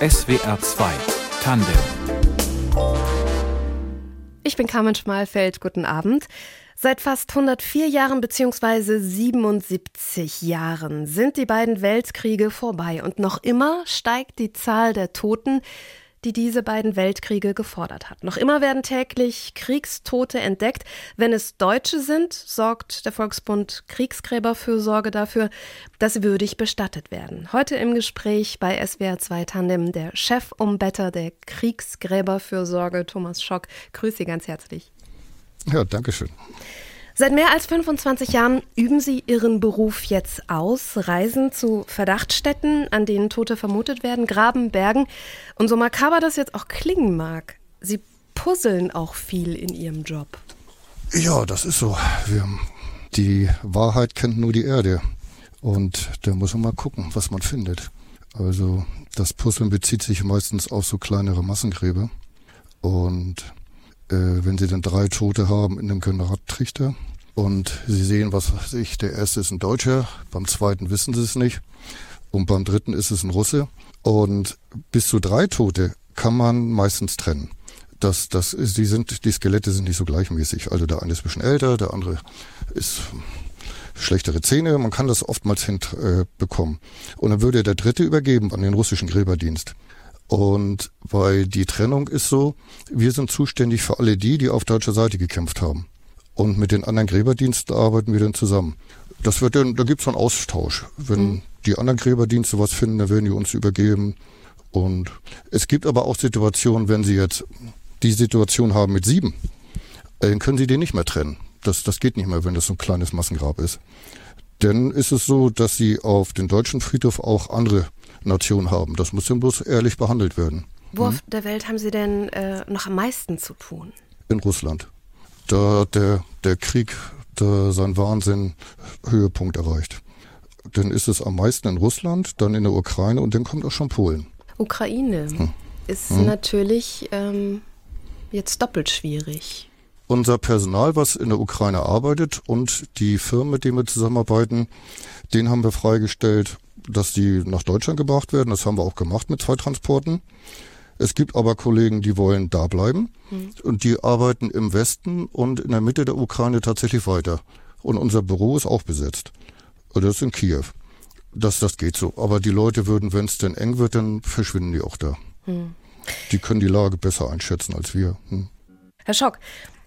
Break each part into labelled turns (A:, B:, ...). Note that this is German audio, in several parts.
A: SWR 2 Tandem
B: Ich bin Carmen Schmalfeld, guten Abend. Seit fast 104 Jahren bzw. 77 Jahren sind die beiden Weltkriege vorbei und noch immer steigt die Zahl der Toten, die diese beiden Weltkriege gefordert hat. Noch immer werden täglich Kriegstote entdeckt. Wenn es Deutsche sind, sorgt der Volksbund Kriegsgräberfürsorge dafür, dass sie würdig bestattet werden. Heute im Gespräch bei SWR 2 Tandem der Chef Umbetter der Kriegsgräberfürsorge, Thomas Schock. Grüße Sie ganz herzlich.
C: Ja, danke schön.
B: Seit mehr als 25 Jahren üben Sie Ihren Beruf jetzt aus, reisen zu Verdachtsstätten, an denen Tote vermutet werden, graben, bergen. Und so makaber das jetzt auch klingen mag, Sie puzzeln auch viel in Ihrem Job.
C: Ja, das ist so. Wir, die Wahrheit kennt nur die Erde. Und da muss man mal gucken, was man findet. Also das Puzzeln bezieht sich meistens auf so kleinere Massengräber. Und äh, wenn sie dann drei Tote haben in einem Granattrichter und sie sehen, was weiß ich, der erste ist ein Deutscher, beim zweiten wissen sie es nicht und beim dritten ist es ein Russe und bis zu drei Tote kann man meistens trennen. Das, das die sind, die Skelette sind nicht so gleichmäßig. Also der eine ist ein bisschen älter, der andere ist schlechtere Zähne. Man kann das oftmals hinbekommen. Äh, und dann würde der dritte übergeben an den russischen Gräberdienst. Und weil die Trennung ist so, wir sind zuständig für alle die, die auf deutscher Seite gekämpft haben. Und mit den anderen Gräberdiensten arbeiten wir dann zusammen. Das wird dann, da gibt's so einen Austausch. Wenn mhm. die anderen Gräberdienste was finden, dann werden die uns übergeben. Und es gibt aber auch Situationen, wenn sie jetzt die Situation haben mit sieben, dann können sie den nicht mehr trennen. Das, das geht nicht mehr, wenn das so ein kleines Massengrab ist. Denn ist es so, dass sie auf den deutschen Friedhof auch andere Nation haben. Das muss dann bloß ehrlich behandelt werden.
B: Wo hm? auf der Welt haben Sie denn äh, noch am meisten zu tun?
C: In Russland. Da hat der, der Krieg da sein Wahnsinn Höhepunkt erreicht. Dann ist es am meisten in Russland, dann in der Ukraine und dann kommt auch schon Polen.
B: Ukraine hm. ist hm. natürlich ähm, jetzt doppelt schwierig.
C: Unser Personal, was in der Ukraine arbeitet und die Firmen, mit denen wir zusammenarbeiten, den haben wir freigestellt dass die nach Deutschland gebracht werden. Das haben wir auch gemacht mit zwei Transporten. Es gibt aber Kollegen, die wollen da bleiben mhm. und die arbeiten im Westen und in der Mitte der Ukraine tatsächlich weiter. Und unser Büro ist auch besetzt. Das ist in Kiew. Das, das geht so. Aber die Leute würden, wenn es denn eng wird, dann verschwinden die auch da. Mhm. Die können die Lage besser einschätzen als wir. Hm.
B: Herr Schock,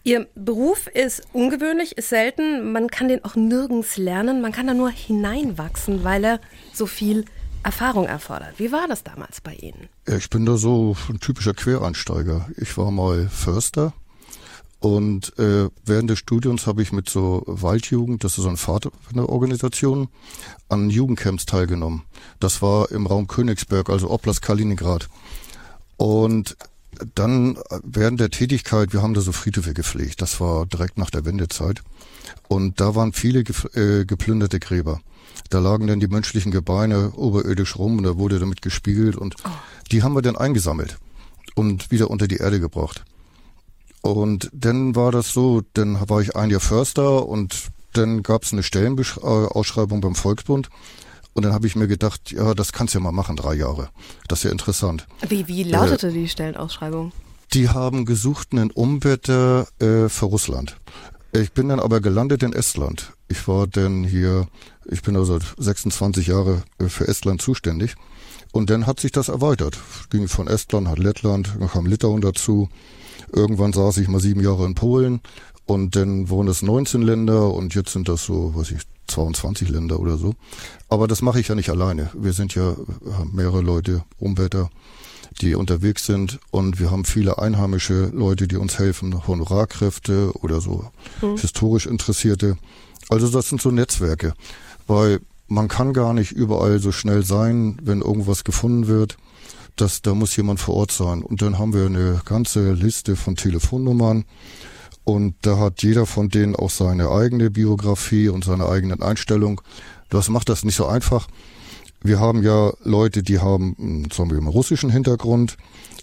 B: Ihr Beruf ist ungewöhnlich, ist selten. Man kann den auch nirgends lernen. Man kann da nur hineinwachsen, weil er so viel Erfahrung erfordert. Wie war das damals bei Ihnen?
C: Ich bin da so ein typischer Quereinsteiger. Ich war mal Förster und äh, während des Studiums habe ich mit so Waldjugend, das ist so eine Vaterorganisation, an Jugendcamps teilgenommen. Das war im Raum Königsberg, also Oblast Kaliningrad. Und dann während der Tätigkeit, wir haben da so Friedhöfe gepflegt, das war direkt nach der Wendezeit. Und da waren viele äh, geplünderte Gräber. Da lagen dann die menschlichen Gebeine oberirdisch rum und da wurde damit gespiegelt und oh. die haben wir dann eingesammelt und wieder unter die Erde gebracht. Und dann war das so, dann war ich ein Jahr Förster und dann gab es eine Stellenausschreibung beim Volksbund und dann habe ich mir gedacht, ja, das kannst du ja mal machen, drei Jahre. Das ist ja interessant.
B: Wie, wie lautete äh, die Stellenausschreibung?
C: Die haben gesucht einen Umbetter äh, für Russland. Ich bin dann aber gelandet in Estland. Ich war dann hier, ich bin also 26 Jahre äh, für Estland zuständig. Und dann hat sich das erweitert. Ging von Estland, hat Lettland, dann kam Litauen dazu. Irgendwann saß ich mal sieben Jahre in Polen und dann wurden es 19 Länder und jetzt sind das so, weiß ich, 22 Länder oder so. Aber das mache ich ja nicht alleine. Wir sind ja mehrere Leute, Umwälter, die unterwegs sind und wir haben viele einheimische Leute, die uns helfen, Honorarkräfte oder so mhm. historisch Interessierte. Also das sind so Netzwerke, weil man kann gar nicht überall so schnell sein, wenn irgendwas gefunden wird. Das, da muss jemand vor Ort sein. Und dann haben wir eine ganze Liste von Telefonnummern und da hat jeder von denen auch seine eigene Biografie und seine eigene Einstellung. Das macht das nicht so einfach. Wir haben ja Leute, die haben zum Beispiel einen russischen Hintergrund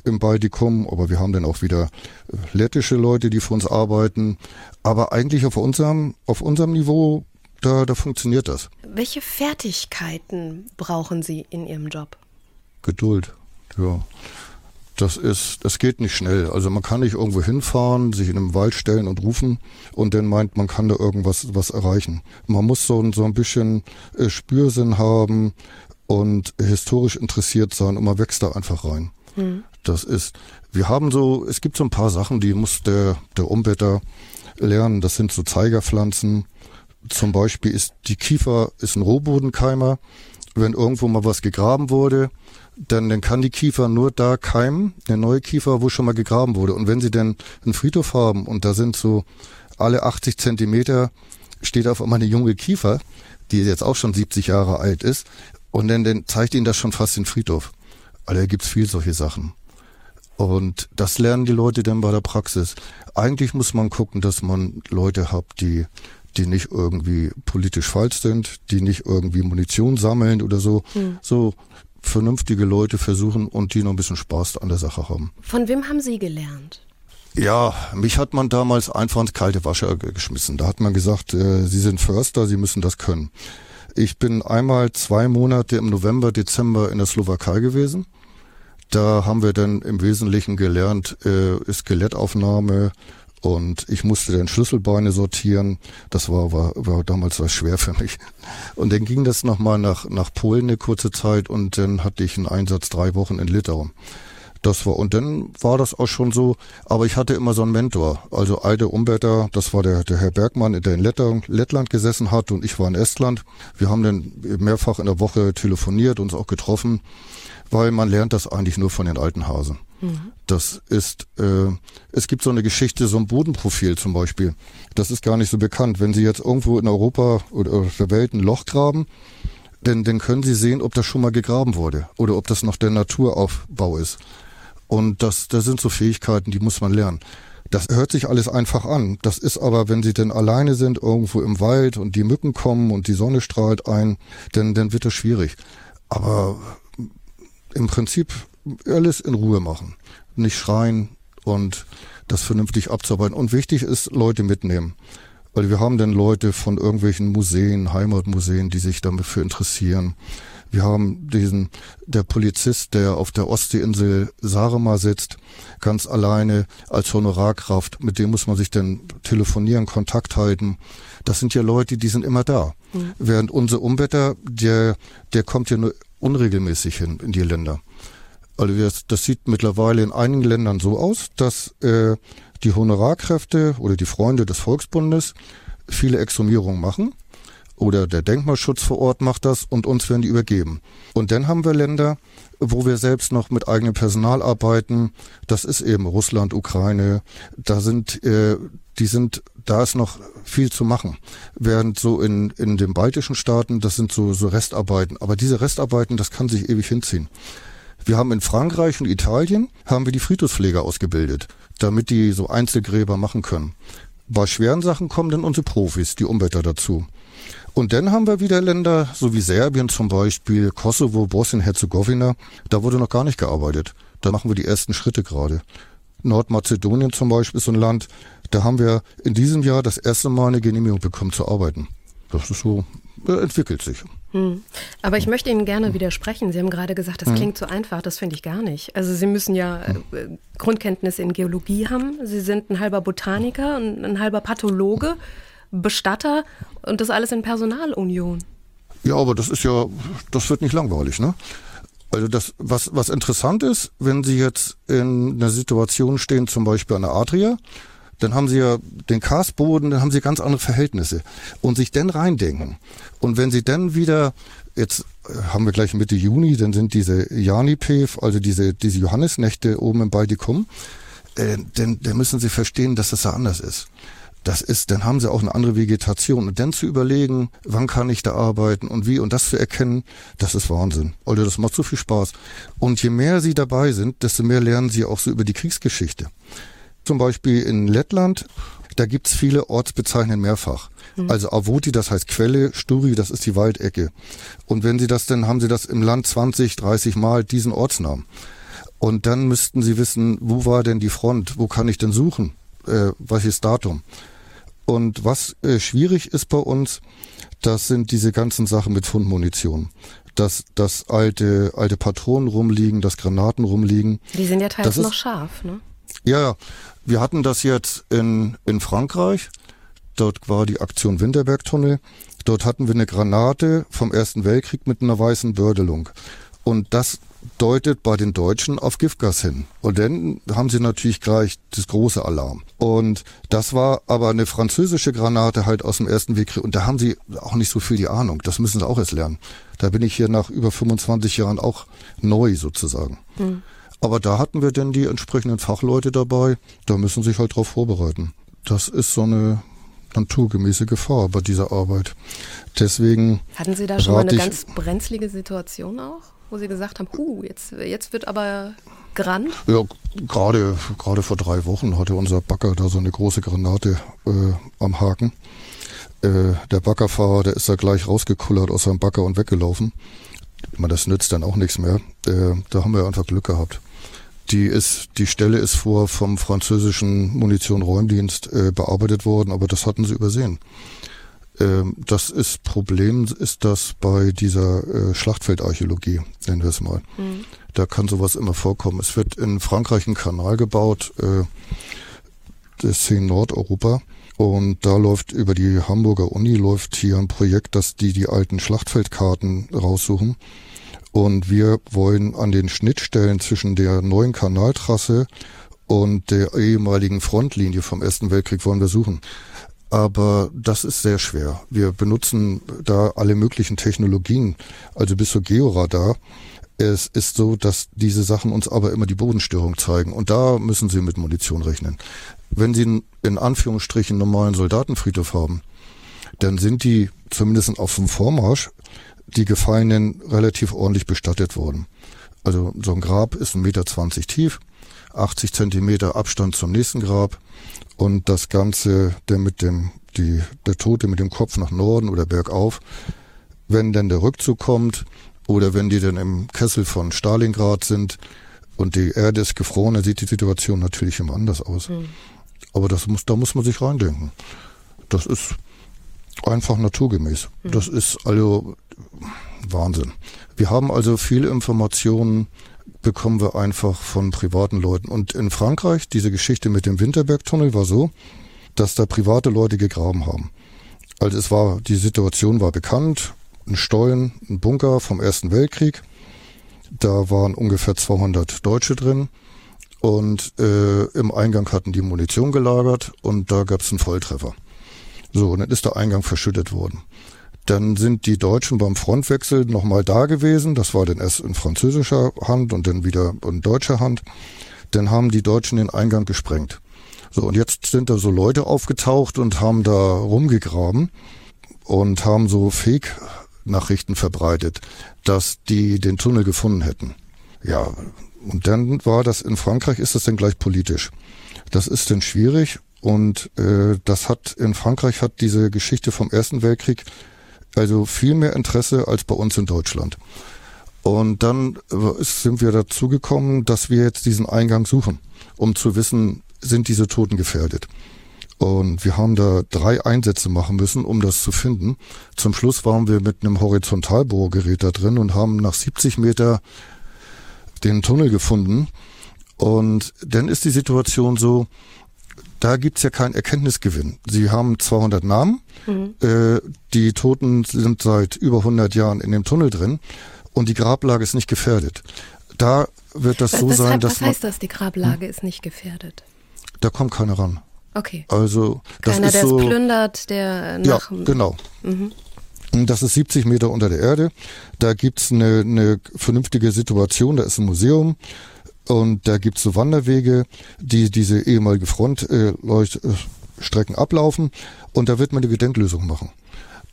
C: im Baltikum, aber wir haben dann auch wieder äh, lettische Leute, die für uns arbeiten. Aber eigentlich auf unserem, auf unserem Niveau, da, da funktioniert das.
B: Welche Fertigkeiten brauchen Sie in Ihrem Job?
C: Geduld. Ja. Das ist, das geht nicht schnell. Also man kann nicht irgendwo hinfahren, sich in einem Wald stellen und rufen und dann meint, man kann da irgendwas was erreichen. Man muss so, so ein bisschen äh, Spürsinn haben und historisch interessiert sein und man wächst da einfach rein. Mhm. Das ist, wir haben so, es gibt so ein paar Sachen, die muss der, der Umbetter lernen. Das sind so Zeigerpflanzen. Zum Beispiel ist die Kiefer ist ein Rohbodenkeimer. Wenn irgendwo mal was gegraben wurde, dann, dann kann die Kiefer nur da keimen, eine neue Kiefer, wo schon mal gegraben wurde. Und wenn sie dann einen Friedhof haben und da sind so alle 80 Zentimeter steht auf einmal eine junge Kiefer, die jetzt auch schon 70 Jahre alt ist, und dann, dann zeigt ihnen das schon fast den Friedhof. Also da gibt's viel solche Sachen. Und das lernen die Leute dann bei der Praxis. Eigentlich muss man gucken, dass man Leute hat, die die nicht irgendwie politisch falsch sind, die nicht irgendwie Munition sammeln oder so. Hm. So vernünftige Leute versuchen und die noch ein bisschen Spaß an der Sache haben.
B: Von wem haben Sie gelernt?
C: Ja, mich hat man damals einfach ins kalte Wasser geschmissen. Da hat man gesagt, äh, Sie sind Förster, Sie müssen das können. Ich bin einmal zwei Monate im November, Dezember in der Slowakei gewesen da haben wir dann im Wesentlichen gelernt, äh, Skelettaufnahme und ich musste dann Schlüsselbeine sortieren. Das war, war, war damals was schwer für mich. Und dann ging das nochmal nach, nach Polen eine kurze Zeit und dann hatte ich einen Einsatz drei Wochen in Litauen. Das war, und dann war das auch schon so, aber ich hatte immer so einen Mentor. Also alte Umbetter, das war der, der Herr Bergmann, der in Lettland gesessen hat und ich war in Estland. Wir haben dann mehrfach in der Woche telefoniert, uns auch getroffen weil man lernt das eigentlich nur von den alten Hasen. Mhm. Das ist, äh, es gibt so eine Geschichte, so ein Bodenprofil zum Beispiel. Das ist gar nicht so bekannt. Wenn Sie jetzt irgendwo in Europa oder auf der Welt ein Loch graben, denn dann können Sie sehen, ob das schon mal gegraben wurde oder ob das noch der Naturaufbau ist. Und das, das sind so Fähigkeiten, die muss man lernen. Das hört sich alles einfach an. Das ist aber, wenn Sie denn alleine sind, irgendwo im Wald und die Mücken kommen und die Sonne strahlt ein, dann, dann wird das schwierig. Aber im Prinzip alles in Ruhe machen. Nicht schreien und das vernünftig abzuarbeiten. Und wichtig ist, Leute mitnehmen. Weil wir haben dann Leute von irgendwelchen Museen, Heimatmuseen, die sich dafür interessieren. Wir haben diesen, der Polizist, der auf der Ostseeinsel Sarema sitzt, ganz alleine als Honorarkraft. Mit dem muss man sich dann telefonieren, Kontakt halten. Das sind ja Leute, die sind immer da. Mhm. Während unser Umwetter, der, der kommt ja nur unregelmäßig hin in die Länder. Also das, das sieht mittlerweile in einigen Ländern so aus, dass äh, die Honorarkräfte oder die Freunde des Volksbundes viele Exhumierungen machen oder der Denkmalschutz vor Ort macht das und uns werden die übergeben. Und dann haben wir Länder, wo wir selbst noch mit eigenem Personal arbeiten. Das ist eben Russland, Ukraine. Da sind, äh, die sind, da ist noch viel zu machen. Während so in, in den baltischen Staaten, das sind so, so Restarbeiten. Aber diese Restarbeiten, das kann sich ewig hinziehen. Wir haben in Frankreich und Italien, haben wir die Friedhofspfleger ausgebildet, damit die so Einzelgräber machen können. Bei schweren Sachen kommen dann unsere Profis, die Umwälter dazu. Und dann haben wir wieder Länder, so wie Serbien zum Beispiel, Kosovo, Bosnien-Herzegowina, da wurde noch gar nicht gearbeitet. Da machen wir die ersten Schritte gerade. Nordmazedonien zum Beispiel ist so ein Land, da haben wir in diesem Jahr das erste Mal eine Genehmigung bekommen zu arbeiten. Das ist so, entwickelt sich.
B: Hm. Aber ich möchte Ihnen gerne widersprechen. Sie haben gerade gesagt, das hm. klingt so einfach. Das finde ich gar nicht. Also Sie müssen ja äh, Grundkenntnisse in Geologie haben. Sie sind ein halber Botaniker und ein halber Pathologe, Bestatter und das alles in Personalunion.
C: Ja, aber das ist ja, das wird nicht langweilig, ne? Also das, was, was interessant ist, wenn Sie jetzt in einer Situation stehen, zum Beispiel an der Adria, dann haben sie ja den Karstboden, dann haben sie ganz andere Verhältnisse und sich dann reindenken. Und wenn sie dann wieder, jetzt äh, haben wir gleich Mitte Juni, dann sind diese Janipev, also diese, diese Johannesnächte oben im Baltikum, äh, denn, dann müssen sie verstehen, dass das da anders ist. Das ist, dann haben sie auch eine andere Vegetation. Und dann zu überlegen, wann kann ich da arbeiten und wie und das zu erkennen, das ist Wahnsinn. Oder das macht so viel Spaß. Und je mehr sie dabei sind, desto mehr lernen sie auch so über die Kriegsgeschichte. Zum Beispiel in Lettland, da gibt's viele Ortsbezeichnungen mehrfach. Mhm. Also Avoti, das heißt Quelle, Sturi, das ist die Waldecke. Und wenn Sie das denn, haben Sie das im Land 20, 30 Mal diesen Ortsnamen. Und dann müssten Sie wissen, wo war denn die Front? Wo kann ich denn suchen? Äh, welches Datum? Und was äh, schwierig ist bei uns, das sind diese ganzen Sachen mit Fundmunition. dass, dass alte, alte Patronen rumliegen, dass Granaten rumliegen.
B: Die sind ja teils noch scharf, ne?
C: Ja, wir hatten das jetzt in, in Frankreich. Dort war die Aktion Winterbergtunnel. Dort hatten wir eine Granate vom Ersten Weltkrieg mit einer weißen Bördelung. Und das deutet bei den Deutschen auf Giftgas hin. Und dann haben sie natürlich gleich das große Alarm. Und das war aber eine französische Granate halt aus dem Ersten Weltkrieg. Und da haben sie auch nicht so viel die Ahnung. Das müssen sie auch erst lernen. Da bin ich hier nach über 25 Jahren auch neu sozusagen. Mhm. Aber da hatten wir denn die entsprechenden Fachleute dabei. Da müssen sie sich halt drauf vorbereiten. Das ist so eine naturgemäße Gefahr bei dieser Arbeit. Deswegen.
B: Hatten Sie da schon mal eine ganz brenzlige Situation auch? wo Sie gesagt haben, huh, jetzt, jetzt wird aber gerannt?
C: Ja, gerade, gerade vor drei Wochen hatte unser Bagger da so eine große Granate äh, am Haken. Äh, der Baggerfahrer, der ist da gleich rausgekullert aus seinem Bagger und weggelaufen. Ich meine, das nützt dann auch nichts mehr. Äh, da haben wir einfach Glück gehabt. Die ist, die Stelle ist vor vom französischen Munition-Räumdienst äh, bearbeitet worden, aber das hatten sie übersehen. Ähm, das ist Problem ist das bei dieser äh, Schlachtfeldarchäologie, nennen wir es mal. Mhm. Da kann sowas immer vorkommen. Es wird in Frankreich ein Kanal gebaut, äh, das ist in Nordeuropa. Und da läuft über die Hamburger Uni läuft hier ein Projekt, dass die die alten Schlachtfeldkarten raussuchen. Und wir wollen an den Schnittstellen zwischen der neuen Kanaltrasse und der ehemaligen Frontlinie vom Ersten Weltkrieg wollen wir suchen aber das ist sehr schwer. Wir benutzen da alle möglichen Technologien, also bis zu Georadar. Es ist so, dass diese Sachen uns aber immer die Bodenstörung zeigen und da müssen Sie mit Munition rechnen. Wenn Sie in Anführungsstrichen normalen Soldatenfriedhof haben, dann sind die zumindest auf dem Vormarsch die Gefallenen relativ ordentlich bestattet worden. Also so ein Grab ist ein Meter zwanzig tief, 80 Zentimeter Abstand zum nächsten Grab und das Ganze, der mit dem, die, der Tote mit dem Kopf nach Norden oder bergauf, wenn dann der Rückzug kommt oder wenn die dann im Kessel von Stalingrad sind und die Erde ist gefroren, dann sieht die Situation natürlich immer anders aus. Mhm. Aber das muss, da muss man sich reindenken. Das ist einfach naturgemäß. Mhm. Das ist also Wahnsinn. Wir haben also viele Informationen bekommen wir einfach von privaten Leuten. Und in Frankreich, diese Geschichte mit dem Winterbergtunnel war so, dass da private Leute gegraben haben. Also es war, die Situation war bekannt, ein Stollen, ein Bunker vom Ersten Weltkrieg. Da waren ungefähr 200 Deutsche drin und äh, im Eingang hatten die Munition gelagert und da gab es einen Volltreffer. So, und dann ist der Eingang verschüttet worden. Dann sind die Deutschen beim Frontwechsel nochmal da gewesen. Das war dann erst in französischer Hand und dann wieder in deutscher Hand. Dann haben die Deutschen den Eingang gesprengt. So, und jetzt sind da so Leute aufgetaucht und haben da rumgegraben und haben so Fake-Nachrichten verbreitet, dass die den Tunnel gefunden hätten. Ja, und dann war das in Frankreich, ist das dann gleich politisch. Das ist dann schwierig und äh, das hat in Frankreich hat diese Geschichte vom Ersten Weltkrieg also viel mehr Interesse als bei uns in Deutschland. Und dann sind wir dazu gekommen, dass wir jetzt diesen Eingang suchen, um zu wissen, sind diese Toten gefährdet. Und wir haben da drei Einsätze machen müssen, um das zu finden. Zum Schluss waren wir mit einem Horizontalbohrgerät da drin und haben nach 70 Meter den Tunnel gefunden. Und dann ist die Situation so, da gibt's ja keinen Erkenntnisgewinn. Sie haben 200 Namen, mhm. äh, die Toten sind seit über 100 Jahren in dem Tunnel drin und die Grablage ist nicht gefährdet. Da wird das was, so sein, dass
B: was heißt das, die Grablage hm? ist nicht gefährdet?
C: Da kommt keiner ran.
B: Okay.
C: Also das
B: Keiner,
C: ist
B: der
C: so,
B: es plündert, der nach...
C: Ja, genau. Mhm. Das ist 70 Meter unter der Erde. Da gibt's eine, eine vernünftige Situation. Da ist ein Museum. Und da gibt's so Wanderwege, die diese ehemalige Frontleuchtstrecken äh, ablaufen. Und da wird man eine Gedenklösung machen.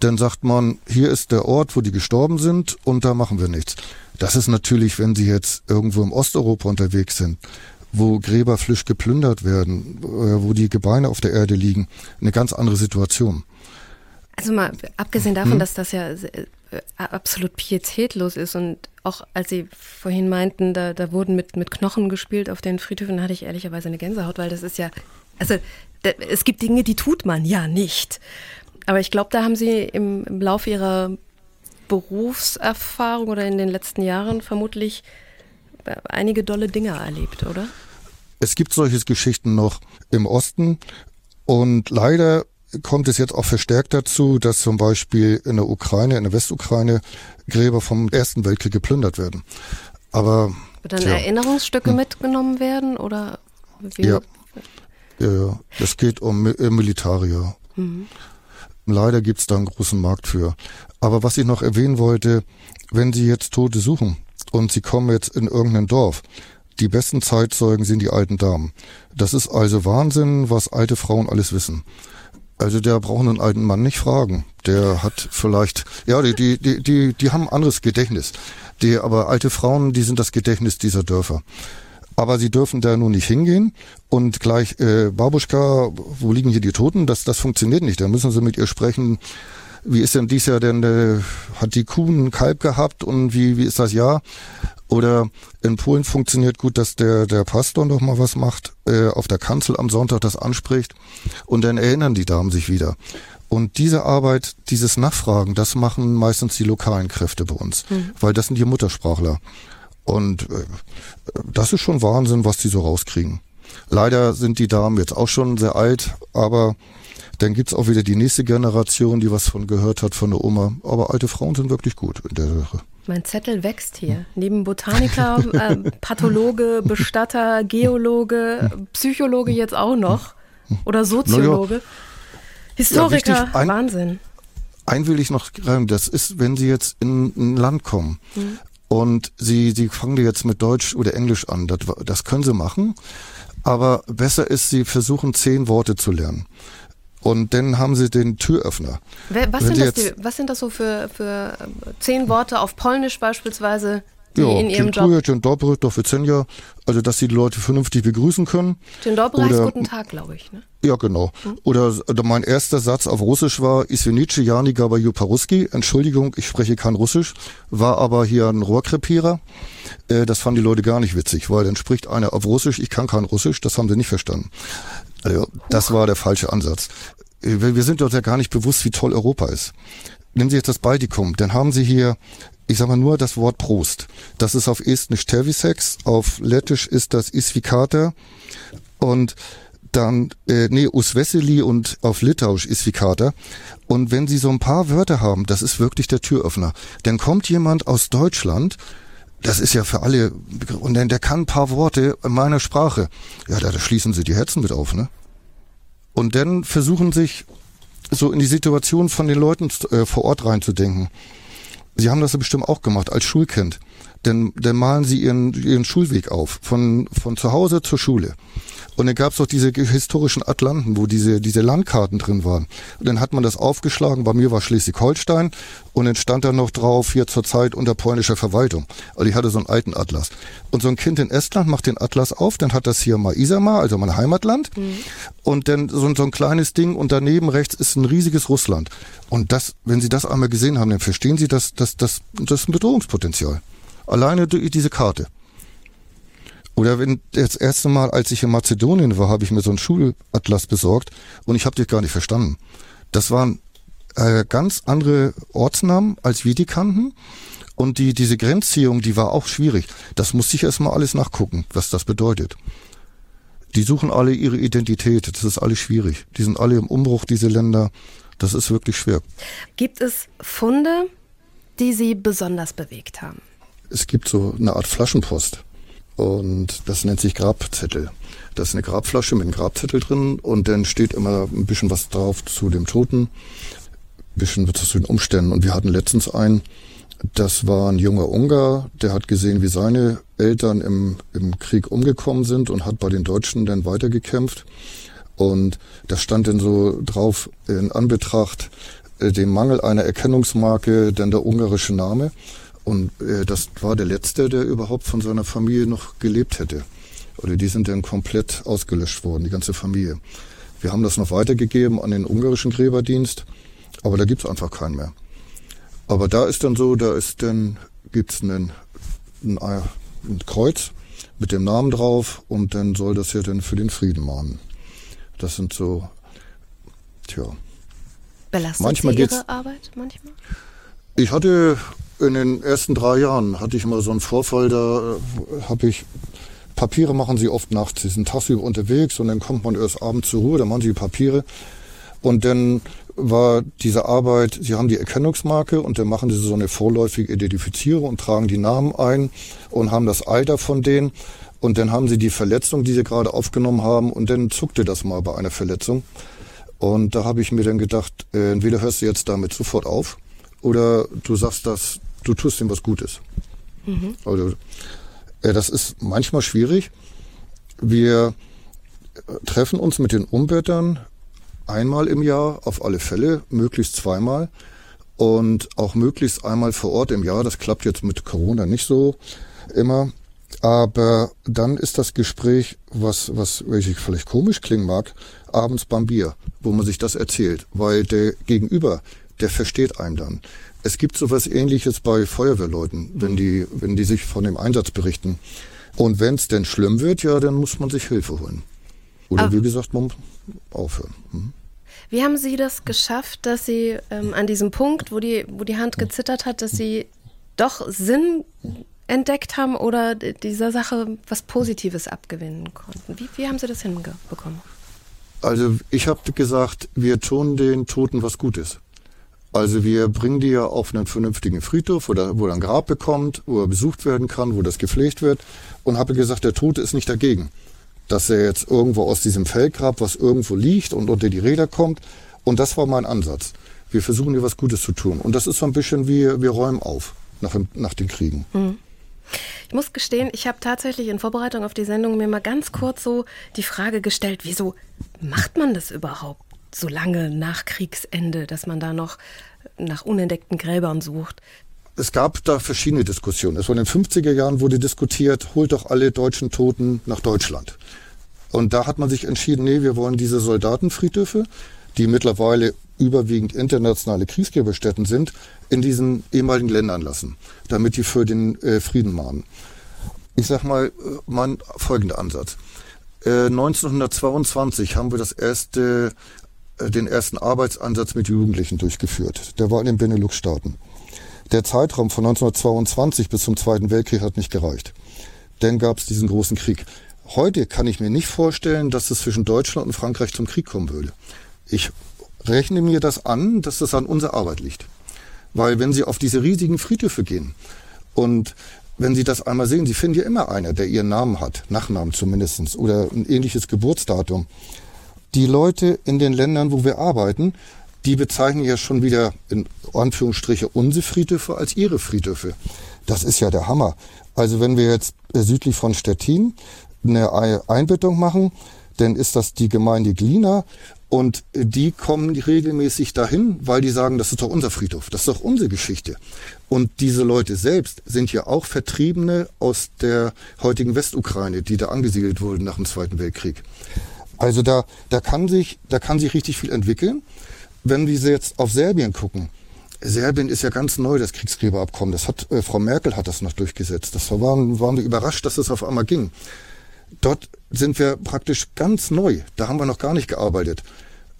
C: Dann sagt man, hier ist der Ort, wo die gestorben sind und da machen wir nichts. Das ist natürlich, wenn Sie jetzt irgendwo im Osteuropa unterwegs sind, wo Gräber frisch geplündert werden, äh, wo die Gebeine auf der Erde liegen, eine ganz andere Situation.
B: Also mal abgesehen davon, hm? dass das ja äh, absolut pietätlos ist und auch als Sie vorhin meinten, da, da wurden mit, mit Knochen gespielt auf den Friedhöfen, hatte ich ehrlicherweise eine Gänsehaut, weil das ist ja, also da, es gibt Dinge, die tut man ja nicht. Aber ich glaube, da haben Sie im, im Laufe Ihrer Berufserfahrung oder in den letzten Jahren vermutlich einige dolle Dinge erlebt, oder?
C: Es gibt solche Geschichten noch im Osten und leider kommt es jetzt auch verstärkt dazu, dass zum Beispiel in der Ukraine, in der Westukraine Gräber vom Ersten Weltkrieg geplündert werden. Aber
B: wird dann tja, Erinnerungsstücke hm. mitgenommen werden oder?
C: Wie? Ja, ja, ja. Es geht um äh, Militarier. Mhm. Leider gibt's da einen großen Markt für. Aber was ich noch erwähnen wollte, wenn Sie jetzt Tote suchen und Sie kommen jetzt in irgendein Dorf, die besten Zeitzeugen sind die alten Damen. Das ist also Wahnsinn, was alte Frauen alles wissen. Also der braucht einen alten Mann nicht fragen. Der hat vielleicht, ja, die, die, die, die, die haben ein anderes Gedächtnis. Die, aber alte Frauen, die sind das Gedächtnis dieser Dörfer. Aber sie dürfen da nun nicht hingehen und gleich, äh, Babuschka, wo liegen hier die Toten? Das, das funktioniert nicht. Da müssen sie mit ihr sprechen. Wie ist denn dies Jahr denn, äh, hat die Kuh einen Kalb gehabt und wie, wie ist das Jahr? Oder in Polen funktioniert gut, dass der, der Pastor noch mal was macht, äh, auf der Kanzel am Sonntag das anspricht und dann erinnern die Damen sich wieder. Und diese Arbeit, dieses Nachfragen, das machen meistens die lokalen Kräfte bei uns, mhm. weil das sind die Muttersprachler. Und äh, das ist schon Wahnsinn, was die so rauskriegen. Leider sind die Damen jetzt auch schon sehr alt, aber dann gibt's auch wieder die nächste Generation, die was von gehört hat von der Oma. Aber alte Frauen sind wirklich gut in der Sache.
B: Mein Zettel wächst hier. Neben Botaniker, äh, Pathologe, Bestatter, Geologe, Psychologe jetzt auch noch. Oder Soziologe. Ja. Historiker, ja, ein, Wahnsinn.
C: Ein will ich noch sagen, das ist, wenn Sie jetzt in ein Land kommen mhm. und Sie, Sie fangen jetzt mit Deutsch oder Englisch an, das, das können Sie machen, aber besser ist, Sie versuchen zehn Worte zu lernen und dann haben sie den Türöffner.
B: Was, sind das, die, was sind das, so für, für äh, zehn Worte auf Polnisch beispielsweise, die ja, in ihrem Job...
C: Dzień dobry, do widzenia. Also, dass sie die Leute vernünftig begrüßen können.
B: Dzień dobry heißt guten Tag, glaube ich. Ne?
C: Ja, genau. Hm? Oder, oder mein erster Satz auf Russisch war, Isvenice Jani Gabaju Paruski. Entschuldigung, ich spreche kein Russisch. War aber hier ein Rohrkrepierer. Äh, das fanden die Leute gar nicht witzig, weil dann spricht einer auf Russisch, ich kann kein Russisch, das haben sie nicht verstanden. Also, das war der falsche Ansatz. Wir sind uns ja gar nicht bewusst, wie toll Europa ist. Nehmen Sie jetzt das Baltikum, dann haben Sie hier, ich sag mal nur das Wort Prost. Das ist auf Estnisch Tervisex, auf Lettisch ist das Isvikata und dann, äh, nee, Usveseli und auf Litauisch Isvikata. Und wenn Sie so ein paar Wörter haben, das ist wirklich der Türöffner. Dann kommt jemand aus Deutschland das ist ja für alle, und dann der kann ein paar Worte in meiner Sprache. Ja, da, da schließen sie die Herzen mit auf, ne? Und dann versuchen sich so in die Situation von den Leuten äh, vor Ort reinzudenken. Sie haben das ja bestimmt auch gemacht als Schulkind. Denn dann malen sie ihren, ihren Schulweg auf, von, von zu Hause zur Schule. Und dann gab es auch diese historischen Atlanten, wo diese, diese Landkarten drin waren. Und dann hat man das aufgeschlagen, bei mir war Schleswig-Holstein und dann stand da noch drauf, hier zur Zeit unter polnischer Verwaltung. Also ich hatte so einen alten Atlas. Und so ein Kind in Estland macht den Atlas auf, dann hat das hier mal Isama, also mein Heimatland. Mhm. Und dann so, so ein kleines Ding und daneben rechts ist ein riesiges Russland. Und das, wenn Sie das einmal gesehen haben, dann verstehen Sie, dass das, das, das ist ein Bedrohungspotenzial. Alleine durch diese Karte. Oder wenn das erste Mal, als ich in Mazedonien war, habe ich mir so einen Schulatlas besorgt und ich habe dich gar nicht verstanden. Das waren äh, ganz andere Ortsnamen, als wir die kannten. Und die, diese Grenzziehung, die war auch schwierig. Das musste ich erstmal alles nachgucken, was das bedeutet. Die suchen alle ihre Identität. Das ist alles schwierig. Die sind alle im Umbruch, diese Länder. Das ist wirklich schwer.
B: Gibt es Funde, die Sie besonders bewegt haben?
C: Es gibt so eine Art Flaschenpost. Und das nennt sich Grabzettel. Das ist eine Grabflasche mit einem Grabzettel drin und dann steht immer ein bisschen was drauf zu dem Toten, ein bisschen zu den Umständen. Und wir hatten letztens einen, das war ein junger Ungar, der hat gesehen, wie seine Eltern im, im Krieg umgekommen sind und hat bei den Deutschen dann weitergekämpft. Und da stand dann so drauf, in Anbetracht äh, dem Mangel einer Erkennungsmarke, dann der ungarische Name. Und äh, das war der letzte, der überhaupt von seiner Familie noch gelebt hätte. Oder die sind dann komplett ausgelöscht worden, die ganze Familie. Wir haben das noch weitergegeben an den ungarischen Gräberdienst, aber da gibt's einfach keinen mehr. Aber da ist dann so, da ist dann, gibt's einen, ein, ein Kreuz mit dem Namen drauf und dann soll das ja dann für den Frieden mahnen. Das sind so, tja.
B: Belastet manchmal Sie Ihre Arbeit manchmal?
C: Ich hatte in den ersten drei Jahren hatte ich mal so einen Vorfall, da äh, habe ich Papiere machen sie oft nachts. Sie sind tagsüber unterwegs und dann kommt man erst abends zur Ruhe, dann machen sie die Papiere. Und dann war diese Arbeit, sie haben die Erkennungsmarke und dann machen sie so eine vorläufige Identifizierung und tragen die Namen ein und haben das Alter von denen. Und dann haben sie die Verletzung, die sie gerade aufgenommen haben, und dann zuckte das mal bei einer Verletzung. Und da habe ich mir dann gedacht, äh, entweder hörst du jetzt damit sofort auf oder du sagst das, du tust ihm was Gutes. Mhm. Also, äh, das ist manchmal schwierig. Wir äh, treffen uns mit den Umweltern einmal im Jahr, auf alle Fälle, möglichst zweimal und auch möglichst einmal vor Ort im Jahr. Das klappt jetzt mit Corona nicht so immer. Aber dann ist das Gespräch, was, was welches vielleicht komisch klingen mag, abends beim Bier, wo man sich das erzählt, weil der Gegenüber, der versteht einem dann. Es gibt sowas ähnliches bei Feuerwehrleuten, wenn die, wenn die sich von dem Einsatz berichten. Und wenn es denn schlimm wird, ja, dann muss man sich Hilfe holen. Oder ah. wie gesagt, man muss aufhören. Hm?
B: Wie haben Sie das geschafft, dass Sie ähm, an diesem Punkt, wo die, wo die Hand gezittert hat, dass Sie doch Sinn entdeckt haben oder dieser Sache was Positives abgewinnen konnten? Wie, wie haben Sie das hinbekommen?
C: Also ich habe gesagt, wir tun den Toten was Gutes. Also wir bringen die ja auf einen vernünftigen Friedhof, wo, da, wo er ein Grab bekommt, wo er besucht werden kann, wo das gepflegt wird. Und habe gesagt, der Tote ist nicht dagegen, dass er jetzt irgendwo aus diesem Feldgrab, was irgendwo liegt und unter die Räder kommt. Und das war mein Ansatz. Wir versuchen hier was Gutes zu tun. Und das ist so ein bisschen wie, wir räumen auf nach, nach den Kriegen. Mhm.
B: Ich muss gestehen, ich habe tatsächlich in Vorbereitung auf die Sendung mir mal ganz kurz so die Frage gestellt, wieso macht man das überhaupt? So lange nach Kriegsende, dass man da noch nach unentdeckten Gräbern sucht.
C: Es gab da verschiedene Diskussionen. Es war in den 50er Jahren wurde diskutiert, holt doch alle deutschen Toten nach Deutschland. Und da hat man sich entschieden, nee, wir wollen diese Soldatenfriedhöfe, die mittlerweile überwiegend internationale Kriegsgräberstätten sind, in diesen ehemaligen Ländern lassen, damit die für den äh, Frieden mahnen. Ich sag mal, äh, mein folgender Ansatz. Äh, 1922 haben wir das erste den ersten Arbeitsansatz mit Jugendlichen durchgeführt. Der war in den Benelux-Staaten. Der Zeitraum von 1922 bis zum Zweiten Weltkrieg hat nicht gereicht. Dann gab es diesen großen Krieg. Heute kann ich mir nicht vorstellen, dass es zwischen Deutschland und Frankreich zum Krieg kommen würde. Ich rechne mir das an, dass das an unserer Arbeit liegt. Weil wenn Sie auf diese riesigen Friedhöfe gehen und wenn Sie das einmal sehen, Sie finden ja immer einer, der Ihren Namen hat, Nachnamen zumindestens oder ein ähnliches Geburtsdatum die Leute in den Ländern, wo wir arbeiten, die bezeichnen ja schon wieder in Anführungsstriche unsere Friedhöfe als ihre Friedhöfe. Das ist ja der Hammer. Also wenn wir jetzt äh, südlich von Stettin eine Einbettung machen, dann ist das die Gemeinde Glina und die kommen regelmäßig dahin, weil die sagen, das ist doch unser Friedhof, das ist doch unsere Geschichte. Und diese Leute selbst sind ja auch Vertriebene aus der heutigen Westukraine, die da angesiedelt wurden nach dem Zweiten Weltkrieg. Also da, da kann sich, da kann sich richtig viel entwickeln. Wenn wir jetzt auf Serbien gucken, Serbien ist ja ganz neu, das Kriegsgräberabkommen. Das hat, äh, Frau Merkel hat das noch durchgesetzt. Das waren, waren wir überrascht, dass es das auf einmal ging. Dort sind wir praktisch ganz neu. Da haben wir noch gar nicht gearbeitet.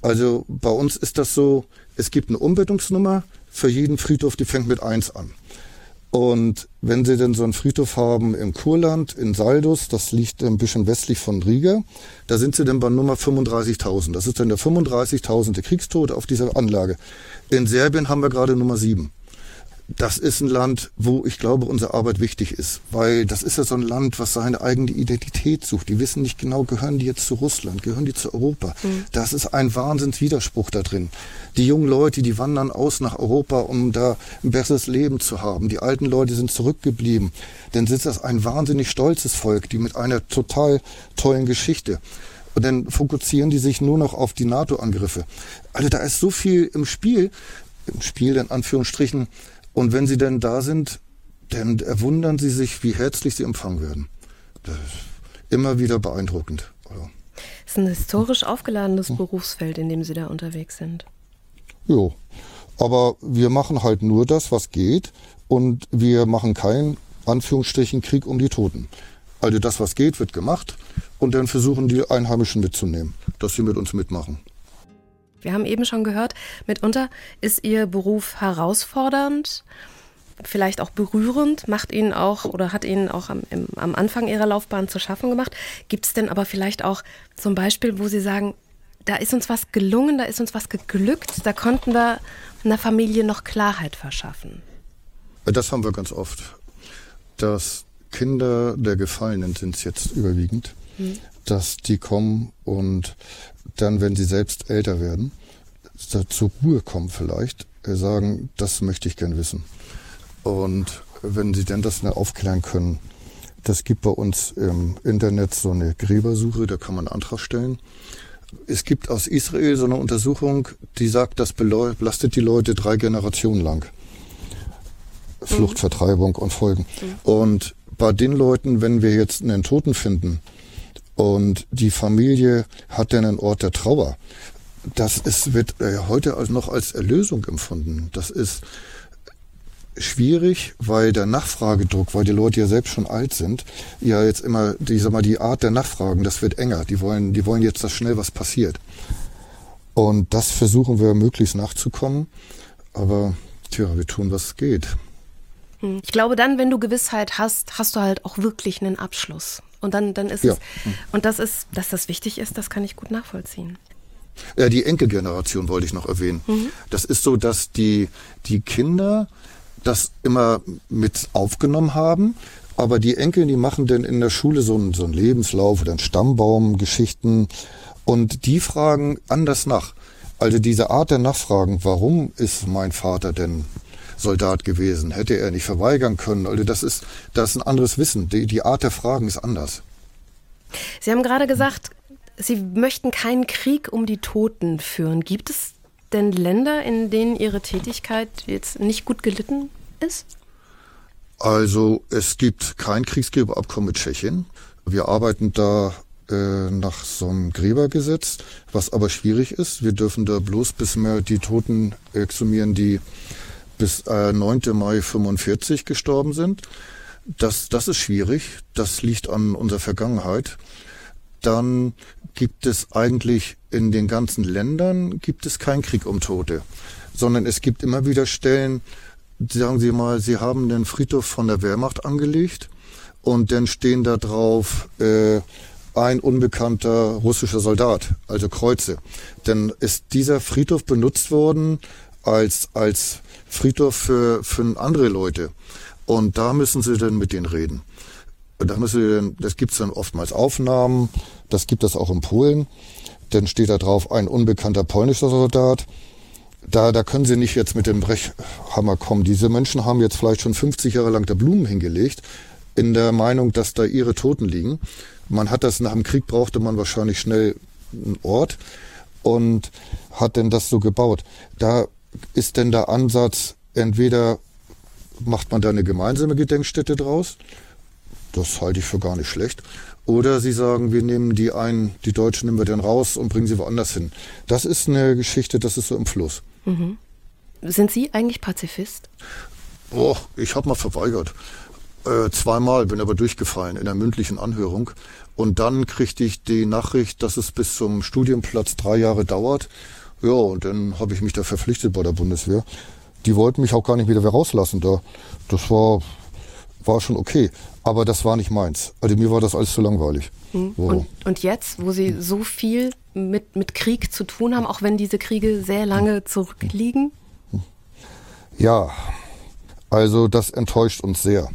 C: Also bei uns ist das so, es gibt eine Umbettungsnummer für jeden Friedhof, die fängt mit eins an. Und wenn Sie denn so einen Friedhof haben im Kurland, in Saldus, das liegt ein bisschen westlich von Riga, da sind Sie dann bei Nummer 35.000. Das ist dann der 35.000. Kriegstote auf dieser Anlage. In Serbien haben wir gerade Nummer 7 das ist ein Land, wo ich glaube, unsere Arbeit wichtig ist, weil das ist ja so ein Land, was seine eigene Identität sucht. Die wissen nicht genau, gehören die jetzt zu Russland, gehören die zu Europa. Mhm. Das ist ein Wahnsinnswiderspruch da drin. Die jungen Leute, die wandern aus nach Europa, um da ein besseres Leben zu haben. Die alten Leute sind zurückgeblieben. Dann ist das ein wahnsinnig stolzes Volk, die mit einer total tollen Geschichte. Und dann fokussieren die sich nur noch auf die NATO-Angriffe. Also da ist so viel im Spiel, im Spiel in Anführungsstrichen, und wenn sie denn da sind, dann erwundern sie sich, wie herzlich sie empfangen werden. Das ist immer wieder beeindruckend.
B: Es ist ein historisch aufgeladenes hm. Berufsfeld, in dem Sie da unterwegs sind.
C: Jo, aber wir machen halt nur das, was geht und wir machen keinen Anführungsstrichen Krieg um die Toten. Also das, was geht, wird gemacht und dann versuchen die Einheimischen mitzunehmen, dass sie mit uns mitmachen.
B: Wir haben eben schon gehört, mitunter ist Ihr Beruf herausfordernd, vielleicht auch berührend, macht Ihnen auch oder hat Ihnen auch am, im, am Anfang Ihrer Laufbahn zu schaffen gemacht. Gibt es denn aber vielleicht auch zum Beispiel, wo Sie sagen, da ist uns was gelungen, da ist uns was geglückt, da konnten wir einer Familie noch Klarheit verschaffen?
C: Das haben wir ganz oft. Dass Kinder der Gefallenen sind jetzt überwiegend, hm. dass die kommen und dann, wenn sie selbst älter werden, zur Ruhe kommen vielleicht, äh, sagen, das möchte ich gern wissen. Und wenn sie denn das aufklären können, das gibt bei uns im Internet so eine Gräbersuche, da kann man einen Antrag stellen. Es gibt aus Israel so eine Untersuchung, die sagt, das belastet die Leute drei Generationen lang. Flucht, Vertreibung und Folgen. Mhm. Und bei den Leuten, wenn wir jetzt einen Toten finden und die Familie hat dann einen Ort der Trauer, das ist, wird äh, heute noch als Erlösung empfunden. Das ist schwierig, weil der Nachfragedruck, weil die Leute ja selbst schon alt sind, ja jetzt immer, die, sag mal, die Art der Nachfragen, das wird enger. Die wollen, die wollen jetzt, dass schnell was passiert. Und das versuchen wir möglichst nachzukommen. Aber, tja, wir tun, was geht.
B: Hm. Ich glaube, dann, wenn du Gewissheit hast, hast du halt auch wirklich einen Abschluss. Und dann, dann ist
C: ja.
B: es, und das ist, dass das wichtig ist, das kann ich gut nachvollziehen.
C: Ja, die Enkelgeneration wollte ich noch erwähnen. Mhm. Das ist so, dass die, die Kinder das immer mit aufgenommen haben, aber die Enkel, die machen dann in der Schule so einen, so einen Lebenslauf oder einen Stammbaum, Geschichten und die fragen anders nach. Also diese Art der Nachfragen, warum ist mein Vater denn Soldat gewesen? Hätte er nicht verweigern können? Also das ist, das ist ein anderes Wissen. Die, die Art der Fragen ist anders.
B: Sie haben gerade gesagt, Sie möchten keinen Krieg um die Toten führen. Gibt es denn Länder, in denen Ihre Tätigkeit jetzt nicht gut gelitten ist?
C: Also es gibt kein Kriegsgräberabkommen mit Tschechien. Wir arbeiten da äh, nach so einem Gräbergesetz, was aber schwierig ist. Wir dürfen da bloß bis wir die Toten exhumieren, die bis äh, 9. Mai 45 gestorben sind. Das, das ist schwierig. Das liegt an unserer Vergangenheit. Dann gibt es eigentlich in den ganzen Ländern gibt es keinen Krieg um Tote, sondern es gibt immer wieder Stellen, sagen Sie mal, Sie haben den Friedhof von der Wehrmacht angelegt und dann stehen da drauf äh, ein unbekannter russischer Soldat, also Kreuze. Dann ist dieser Friedhof benutzt worden als, als Friedhof für, für andere Leute. Und da müssen Sie dann mit denen reden. Da müssen Sie dann, das gibt's dann oftmals Aufnahmen, das gibt es auch in Polen. Dann steht da drauf ein unbekannter polnischer Soldat. Da, da können Sie nicht jetzt mit dem Brechhammer kommen. Diese Menschen haben jetzt vielleicht schon 50 Jahre lang da Blumen hingelegt, in der Meinung, dass da ihre Toten liegen. Man hat das nach dem Krieg brauchte man wahrscheinlich schnell einen Ort und hat denn das so gebaut. Da ist denn der Ansatz, entweder macht man da eine gemeinsame Gedenkstätte draus, das halte ich für gar nicht schlecht, oder sie sagen, wir nehmen die ein, die Deutschen nehmen wir dann raus und bringen sie woanders hin. Das ist eine Geschichte, das ist so im Fluss.
B: Mhm. Sind Sie eigentlich Pazifist?
C: Oh, ich habe mal verweigert. Äh, zweimal, bin aber durchgefallen in der mündlichen Anhörung. Und dann kriegte ich die Nachricht, dass es bis zum Studienplatz drei Jahre dauert. Ja, und dann habe ich mich da verpflichtet bei der Bundeswehr. Die wollten mich auch gar nicht wieder rauslassen da. Das war, war schon okay. Aber das war nicht meins. Also mir war das alles zu langweilig.
B: Mhm. Und, und, jetzt, wo Sie so viel mit, mit Krieg zu tun haben, auch wenn diese Kriege sehr lange zurückliegen?
C: Ja, also das enttäuscht uns sehr.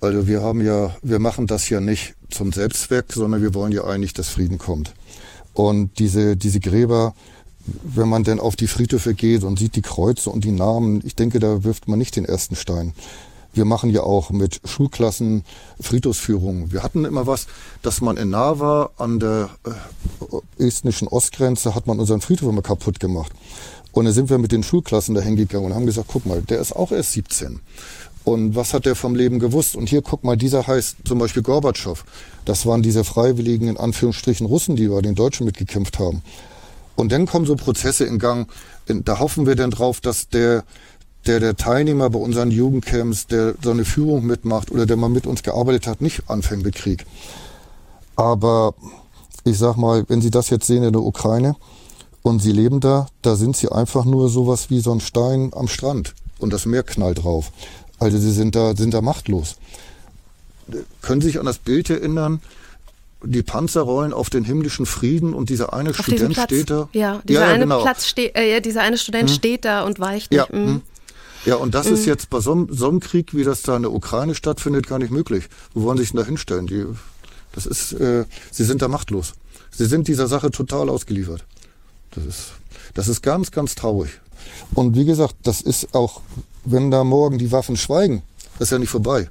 C: Also wir haben ja, wir machen das ja nicht zum Selbstzweck, sondern wir wollen ja eigentlich, dass Frieden kommt. Und diese, diese Gräber, wenn man denn auf die Friedhöfe geht und sieht die Kreuze und die Namen, ich denke, da wirft man nicht den ersten Stein. Wir machen ja auch mit Schulklassen Friedhofsführungen. Wir hatten immer was, dass man in Nava an der äh, estnischen Ostgrenze hat man unseren Friedhof immer kaputt gemacht. Und dann sind wir mit den Schulklassen dahin gegangen und haben gesagt, guck mal, der ist auch erst 17. Und was hat der vom Leben gewusst? Und hier, guck mal, dieser heißt zum Beispiel Gorbatschow. Das waren diese freiwilligen, in Anführungsstrichen, Russen, die bei den Deutschen mitgekämpft haben. Und dann kommen so Prozesse in Gang. Da hoffen wir dann drauf, dass der der der Teilnehmer bei unseren Jugendcamps, der so eine Führung mitmacht oder der mal mit uns gearbeitet hat, nicht anfängt mit Krieg. Aber ich sag mal, wenn Sie das jetzt sehen in der Ukraine Und sie leben da, da sind sie einfach nur sowas wie so ein Stein am Strand und das Meer knallt drauf. Also sie sind da, sind da machtlos. Können Sie sich an das Bild erinnern? Die Panzer rollen auf den himmlischen Frieden und dieser eine
B: Auf
C: Student steht da.
B: Ja, dieser
C: ja, ja,
B: eine
C: genau.
B: Platz steht, äh, dieser eine Student
C: Hm.
B: steht da und weicht
C: Ja,
B: nicht. mm.
C: hm. ja, und das ist jetzt bei so, so einem Krieg, wie das da in der Ukraine stattfindet, gar nicht möglich. Wo wollen Sie sich denn da hinstellen? Die, das ist, äh, sie sind da machtlos. Sie sind dieser Sache total ausgeliefert. Das ist, das ist ganz, ganz traurig. Und wie gesagt, das ist auch, wenn da morgen die Waffen schweigen, das ist ja nicht vorbei.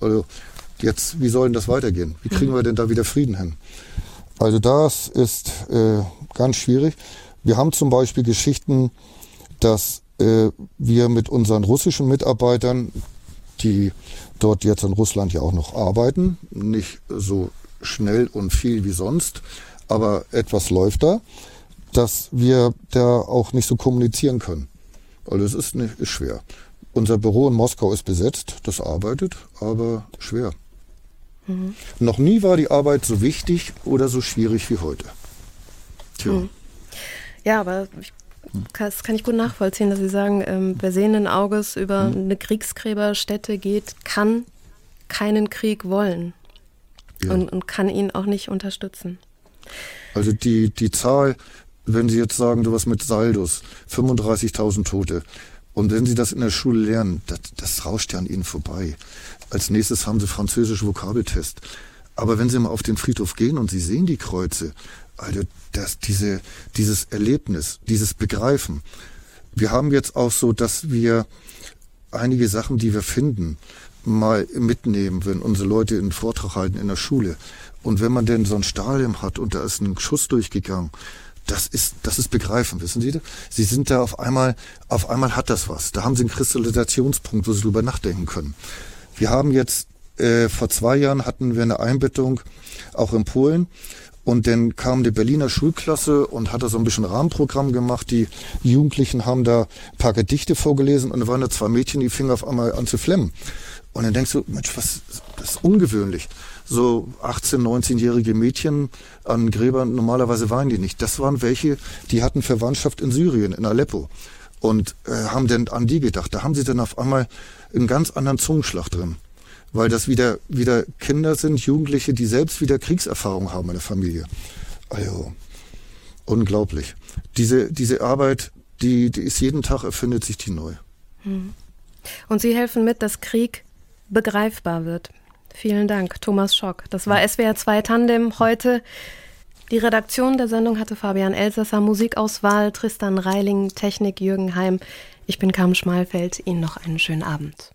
C: Also jetzt, wie soll denn das weitergehen? Wie kriegen wir denn da wieder Frieden hin? Also das ist äh, ganz schwierig. Wir haben zum Beispiel Geschichten, dass äh, wir mit unseren russischen Mitarbeitern, die dort jetzt in Russland ja auch noch arbeiten, nicht so schnell und viel wie sonst, aber etwas läuft da, dass wir da auch nicht so kommunizieren können. Also es ist, nicht, ist schwer. Unser Büro in Moskau ist besetzt, das arbeitet, aber schwer. Noch nie war die Arbeit so wichtig oder so schwierig wie heute. Tja.
B: Ja, aber ich, das kann ich gut nachvollziehen, dass Sie sagen, ähm, wer sehenden Auges über
C: Hm.
B: eine Kriegsgräberstätte geht, kann keinen Krieg wollen
C: Ja.
B: und, und kann ihn auch nicht unterstützen.
C: Also die, die Zahl, wenn Sie jetzt sagen, du was mit Saldos, 35.000 Tote. Und wenn Sie das in der Schule lernen, das, das rauscht ja an Ihnen vorbei. Als nächstes haben Sie französisch Vokabeltest. Aber wenn Sie mal auf den Friedhof gehen und Sie sehen die Kreuze, also das, diese, dieses Erlebnis, dieses Begreifen. Wir haben jetzt auch so, dass wir einige Sachen, die wir finden, mal mitnehmen, wenn unsere Leute einen Vortrag halten in der Schule. Und wenn man denn so ein Stahlhelm hat und da ist ein Schuss durchgegangen, das ist, das ist begreifen, wissen Sie? Sie sind da auf einmal, auf einmal hat das was. Da haben Sie einen Kristallisationspunkt, wo Sie drüber nachdenken können. Wir haben jetzt, äh, vor zwei Jahren hatten wir eine Einbettung auch in Polen. Und dann kam die Berliner Schulklasse und hat da so ein bisschen Rahmenprogramm gemacht. Die Jugendlichen haben da ein paar Gedichte vorgelesen und da waren da zwei Mädchen, die fingen auf einmal an zu flemmen. Und dann denkst du, Mensch, was, das ist ungewöhnlich. So 18-, 19-jährige Mädchen an Gräbern, normalerweise weinen die nicht. Das waren welche, die hatten Verwandtschaft in Syrien, in Aleppo. Und äh, haben dann an die gedacht. Da haben sie dann auf einmal einen ganz anderen Zungenschlag drin. Weil das wieder, wieder Kinder sind, Jugendliche, die selbst wieder Kriegserfahrung haben in der Familie. Also, unglaublich. Diese, diese Arbeit, die, die ist jeden Tag, erfindet sich die neu.
B: Und Sie helfen mit, dass Krieg begreifbar wird. Vielen Dank, Thomas Schock. Das war SWR 2 Tandem heute. Die Redaktion der Sendung hatte Fabian Elsasser, Musikauswahl Tristan Reiling, Technik Jürgen Heim. Ich bin Carmen Schmalfeld. Ihnen noch einen schönen Abend.